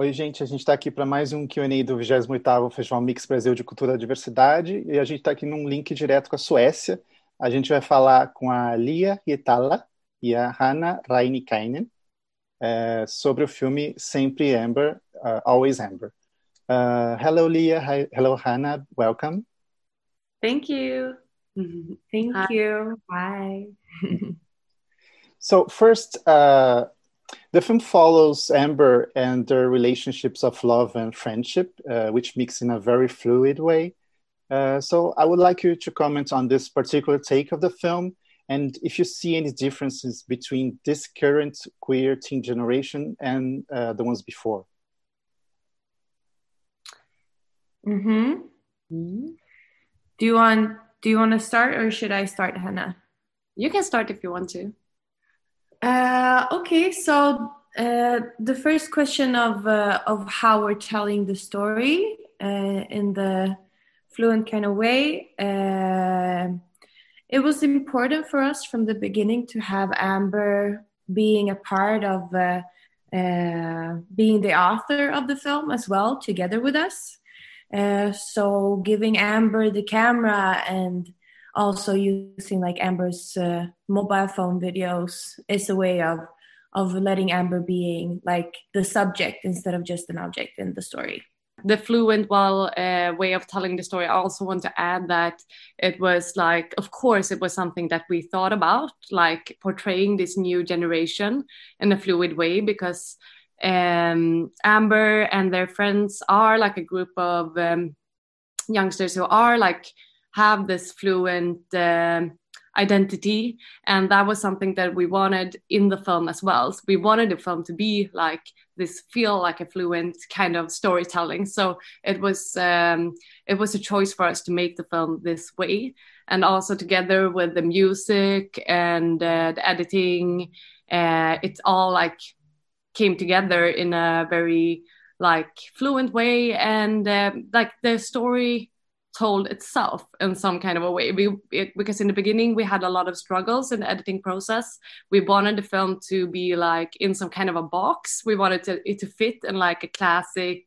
Oi, gente, a gente está aqui para mais um Q&A do 28º Festival Mix Brasil de Cultura e Diversidade e a gente está aqui num link direto com a Suécia. A gente vai falar com a Lia Hietala e a Hanna Rainikainen é, sobre o filme Sempre Amber, uh, Always Amber. Uh, hello, Lia. Hi, hello, Hannah. Welcome. Thank you. Thank Hi. you. Bye. so first, uh, the film follows Amber and their relationships of love and friendship, uh, which mix in a very fluid way. Uh, so I would like you to comment on this particular take of the film and if you see any differences between this current queer teen generation and uh, the ones before. Mm-hmm. mm-hmm. Do you want do you want to start or should I start, Hannah? You can start if you want to. Uh, okay, so uh, the first question of uh, of how we're telling the story uh, in the fluent kind of way. Uh, it was important for us from the beginning to have Amber being a part of uh, being the author of the film as well, together with us. so giving Amber the camera and also using like Amber's uh, mobile phone videos is a way of of letting Amber being like the subject instead of just an object in the story. The fluent well uh, way of telling the story. I also want to add that it was like, of course, it was something that we thought about, like portraying this new generation in a fluid way, because um, Amber and their friends are like a group of um, youngsters who are like have this fluent uh, identity. And that was something that we wanted in the film as well. So we wanted the film to be like this feel like a fluent kind of storytelling. So it was um, it was a choice for us to make the film this way. And also together with the music and uh, the editing uh, it's all like came together in a very like fluent way. And uh, like the story told itself in some kind of a way. We it, because in the beginning we had a lot of struggles in the editing process. We wanted the film to be like in some kind of a box. We wanted to, it to fit in like a classic,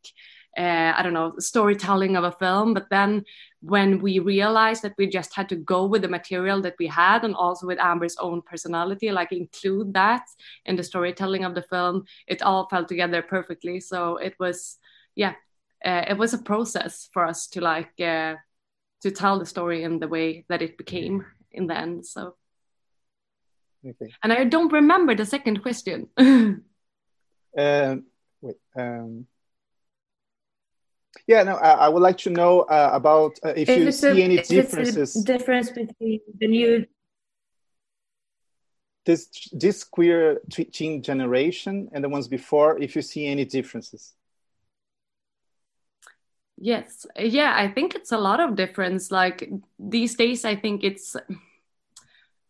uh, I don't know, storytelling of a film. But then when we realized that we just had to go with the material that we had and also with Amber's own personality, like include that in the storytelling of the film, it all fell together perfectly. So it was, yeah, uh, it was a process for us to like uh, to tell the story in the way that it became in the end so. Okay. and i don't remember the second question. Um, wait um, yeah no I, I, would like to know uh, about uh, if, if you see a, any differences. difference between the new this this queer teen generation and the ones before if you see any differences Yes. Yeah, I think it's a lot of difference. Like these days, I think it's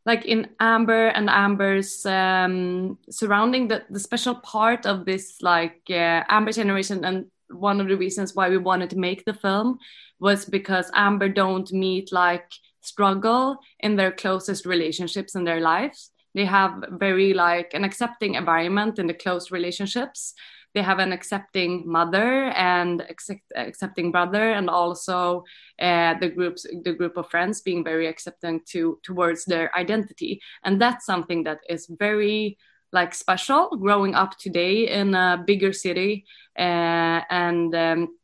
like in Amber and Amber's um, surrounding the, the special part of this like uh, Amber generation and one of the reasons why we wanted to make the film was because Amber don't meet like struggle in their closest relationships in their lives. They have very like an accepting environment in the close relationships they have an accepting mother and accept, accepting brother and also uh, the groups the group of friends being very accepting to towards their identity. And that's something that is very like special growing up today in a bigger city. Uh, and um,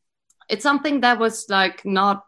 it's something that was like not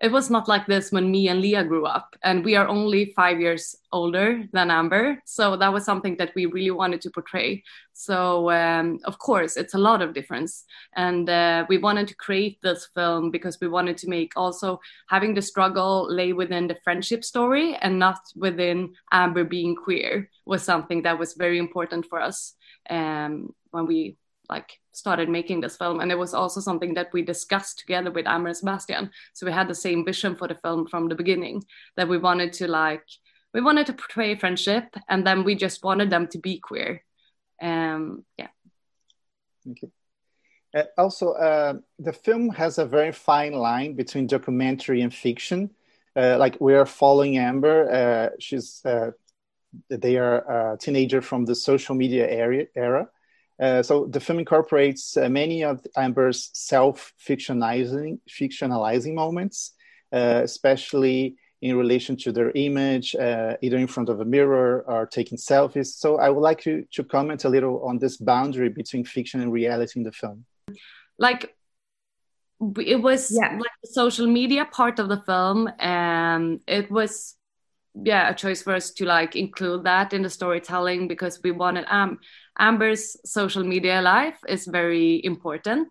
it was not like this when me and Lia grew up, and we are only five years older than Amber. So that was something that we really wanted to portray. So um, of course, it's a lot of difference, and uh, we wanted to create this film because we wanted to make also having the struggle lay within the friendship story and not within Amber being queer was something that was very important for us um, when we like started making this film. And it was also something that we discussed together with Amber and Sebastian. So we had the same vision for the film from the beginning that we wanted to like we wanted to portray friendship and then we just wanted them to be queer. Um yeah. Thank you. Uh, also uh, the film has a very fine line between documentary and fiction. Uh, like we are following amber uh, she's uh, they are a teenager from the social media area, era Uh, so the film incorporates uh, many of Amber's self-fictionalizing fictionalizing moments, uh, especially in relation to their image, uh, either in front of a mirror or taking selfies. So I would like you to comment a little on this boundary between fiction and reality in the film. Like it was yeah. like the social media part of the film, and it was yeah a choice for us to like include that in the storytelling because we wanted um amber's social media life is very important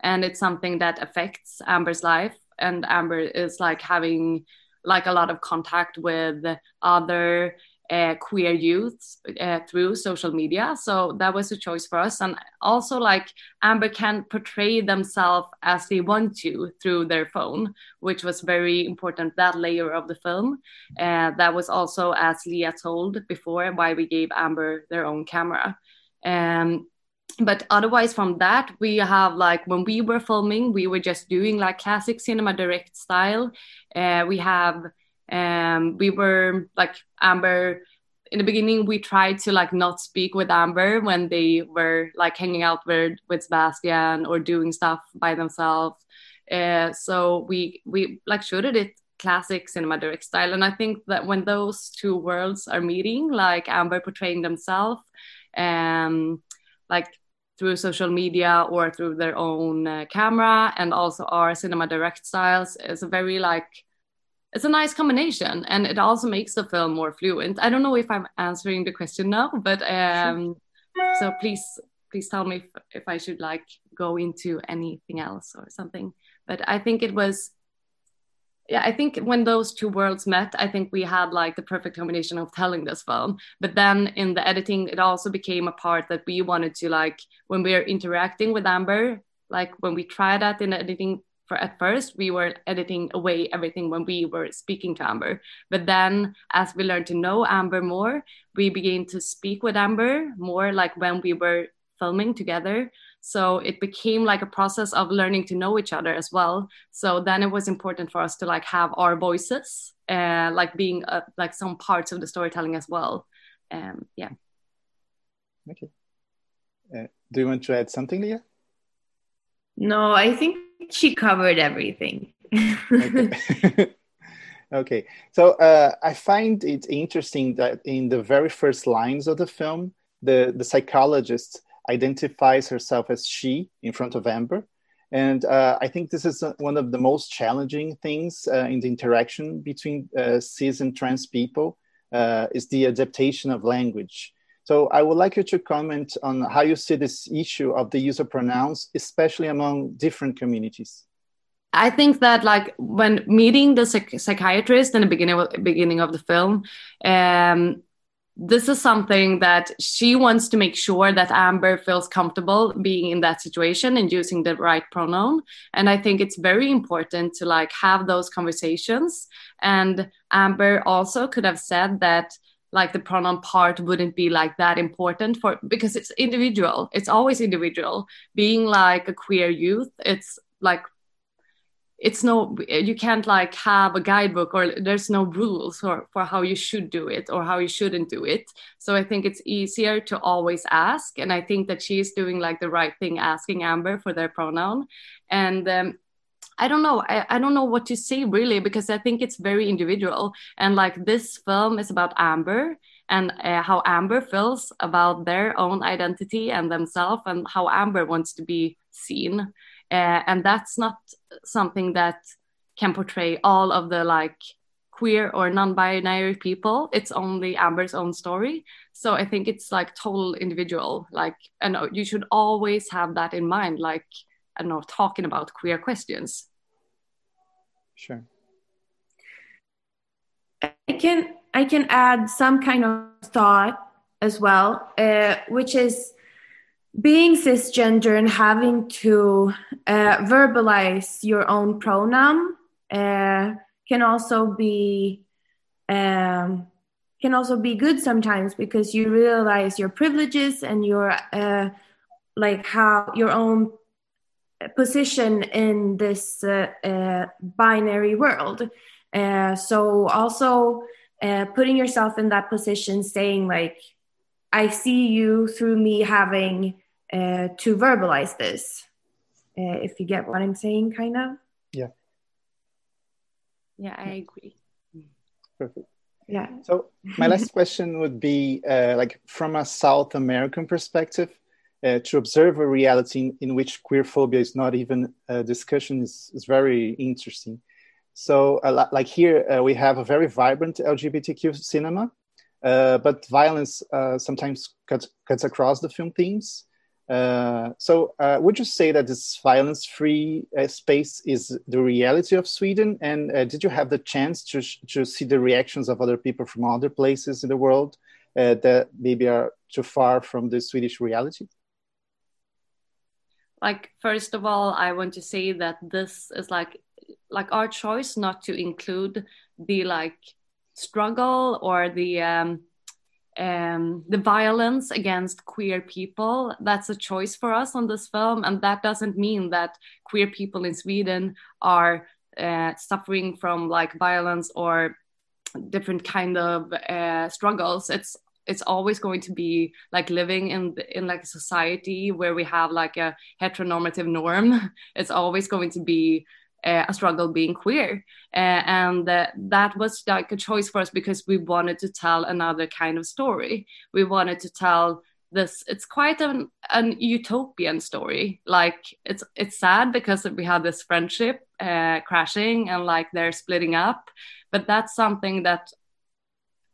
and it's something that affects amber's life and amber is like having like a lot of contact with other uh, queer youths uh, through social media. So that was a choice for us. And also, like Amber can portray themselves as they want to through their phone, which was very important. That layer of the film. Uh, that was also, as Lia told before, why we gave Amber their own camera. Um, but otherwise from that we have like when we were filming we were just doing like classic cinema direct style uh, we have um, we were like Amber in the beginning we tried to like not speak with Amber when they were like hanging out with with Sebastian or doing stuff by themselves. Uh, so we we like shooted it classic cinema direct style, and I think that when those two worlds are meeting, like Amber portraying themselves, um, like through social media or through their own uh, camera, and also our cinema direct styles is a very like it's a nice combination and it also makes the film more fluent i don't know if i'm answering the question now but um sure. so please please tell me if, if i should like go into anything else or something but i think it was yeah i think when those two worlds met i think we had like the perfect combination of telling this film but then in the editing it also became a part that we wanted to like when we are interacting with amber like when we try that in editing for at first we were editing away everything when we were speaking to Amber. But then as we learned to know Amber more, we began to speak with Amber more like when we were filming together. So it became like a process of learning to know each other as well. So then it was important for us to like have our voices, uh, like being uh, like some parts of the storytelling as well. Um, yeah. Okay. Uh, do you want to add something, Lia? No, I think she covered everything. okay. okay. So uh, I find it interesting that in the very first lines of the film, the, the psychologist identifies herself as she in front of Amber. And uh, I think this is uh, one of the most challenging things uh, in the interaction between uh, cis and trans people uh, is the adaptation of language. So I would like you to comment on how you see this issue of the use of pronouns, especially among different communities. I think that like when meeting the psych- psychiatrist in the beginning of, beginning of the film, um, this is something that she wants to make sure that Amber feels comfortable being in that situation and using the right pronoun. And I think it's very important to like have those conversations. And Amber also could have said that like the pronoun part wouldn't be like that important for because it's individual it's always individual being like a queer youth it's like it's no you can't like have a guidebook or there's no rules for, for how you should do it or how you shouldn't do it so i think it's easier to always ask and i think that she's doing like the right thing asking amber for their pronoun and um, I don't know. I, I don't know what to say really because I think it's very individual. And like this film is about Amber and uh, how Amber feels about their own identity and themselves and how Amber wants to be seen. Uh, and that's not something that can portray all of the like queer or non-binary people it's only amber's own story so i think it's like total individual like and you should always have that in mind like I don't know, talking about queer questions. Sure. I can I can add some kind of thought as well, uh, which is being cisgender and having to uh, verbalize your own pronoun uh, can also be um, can also be good sometimes because you realize your privileges and your uh, like how your own position in this uh, uh, binary world. Uh, so also putting yourself in that position, saying like, "I see you through me having uh, to verbalize this. Uh, if you get what I'm saying, kind of. Yeah. Yeah, I agree. Perfect. Yeah. So my last question would be, uh, like, from a South American perspective, uh, to observe a reality in, in, which queer phobia is not even a discussion is, is very interesting. So, uh, like here, uh, we have a very vibrant LGBTQ cinema, uh, but violence uh, sometimes cuts, cuts across the film themes. Uh, so, uh, would you say that this violence free uh, space is the reality of Sweden? And uh, did you have the chance to, to see the reactions of other people from other places in the world that maybe are too far from the Swedish reality? Like, first of all, I want to say that this is like, like our choice not to include the like struggle or the um, um, the violence against queer people. That's a choice for us on this film, and that doesn't mean that queer people in Sweden are uh, suffering from like violence or different kind of uh, struggles. It's it's always going to be like living in in like a society where we have like a heteronormative norm. It's always going to be uh, a struggle being queer. Uh, and uh, that was like a choice for us because we wanted to tell another kind of story. We wanted to tell this it's quite an, an utopian story. Like it's it's sad because we have this friendship uh, crashing and like they're splitting up. But that's something that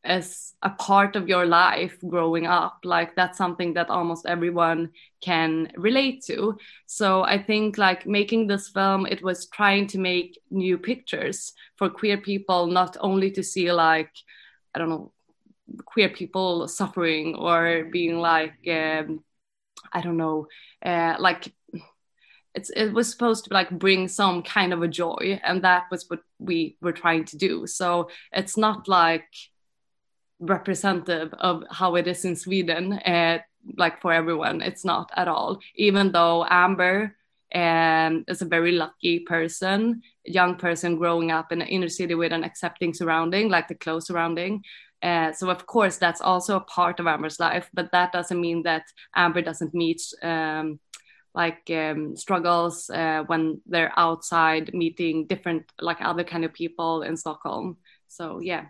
as a part of your life growing up. Like that's something that almost everyone can relate to. So i think like making this film it was trying to make new pictures for queer people not only to see like i don't know queer people suffering or being like um, i don't know uh, like it's, it was supposed to like bring some kind of a joy and that was what we were trying to do. So it's not like representative of how it is in Sweden, uh, like for everyone. It's not at all. Even though Amber um, is a very lucky person, young person growing up in an inner city with an accepting surrounding, like the close surrounding. Uh, so of course that's also a part of Amber's life, but that doesn't mean that Amber doesn't meet um, like um, struggles uh, when they're outside meeting different like other kind of people in Stockholm. So yeah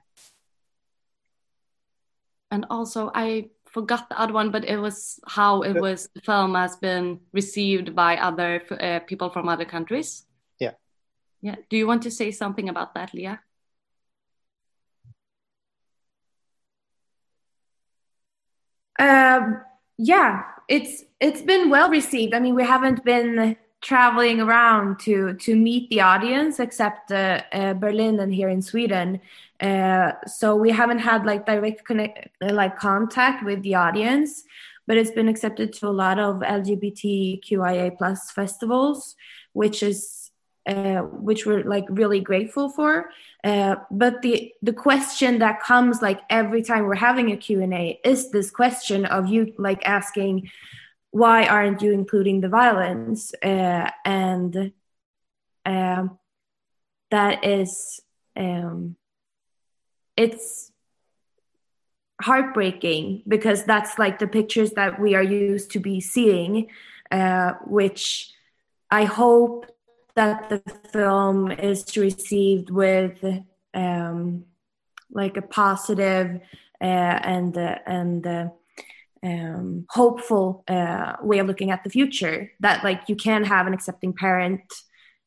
and also I forgot the other one, but it was how it was the film has been received by other uh, people from other countries. Yeah. Yeah. Do you want to say something about that, Lia? Um, yeah, it's it's been well received. I mean, we haven't been traveling around to to meet the audience except uh, uh, Berlin and here in Sweden. Uh, so we haven't had like direct connect like contact with the audience, but it's been accepted to a lot of LGBTQIA plus festivals, which is uh, which we're like really grateful for. Uh, but the the question that comes like every time we're having a Q&A is this question of you like asking why aren't you including the violence? Uh, and um, that is um, it's heartbreaking because that's like the pictures that we are used to be seeing uh, which i hope that the film is received with um, like a positive uh, and uh, and uh, um, hopeful uh, way of looking at the future that like you can have an accepting parent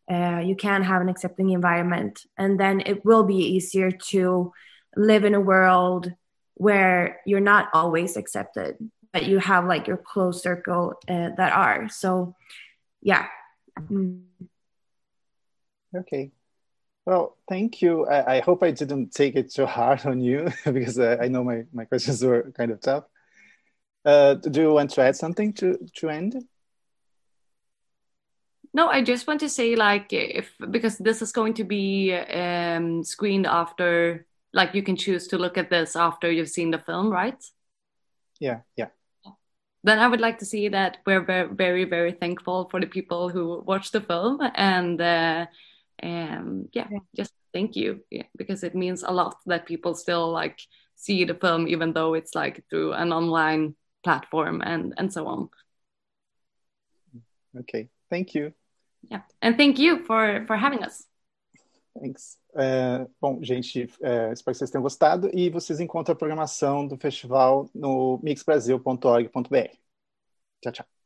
uh, you can have an accepting environment and then it will be easier to live in a world where you're not always accepted but you have like your close circle uh, that are. So yeah. Mm. okay. Well thank you. I, I, hope i didn't take it too hard on you because uh, i know my, my questions were kind of tough uh, do you want to add something to to end? No, I just want to say like if because this is going to be um, screened after, like you can choose to look at this after you've seen the film, right? Yeah, yeah. Then I would like to see that we're very, very, very thankful for the people who watched the film, and uh, um, yeah, yeah, just thank you, yeah, because it means a lot that people still like see the film, even though it's like through an online platform and and so on Okay, thank you. Yeah, and thank you for, for having us. Thanks. É, bom, gente, é, espero que vocês tenham gostado e vocês encontram a programação do festival no mixbrasil.org.br. Tchau, tchau.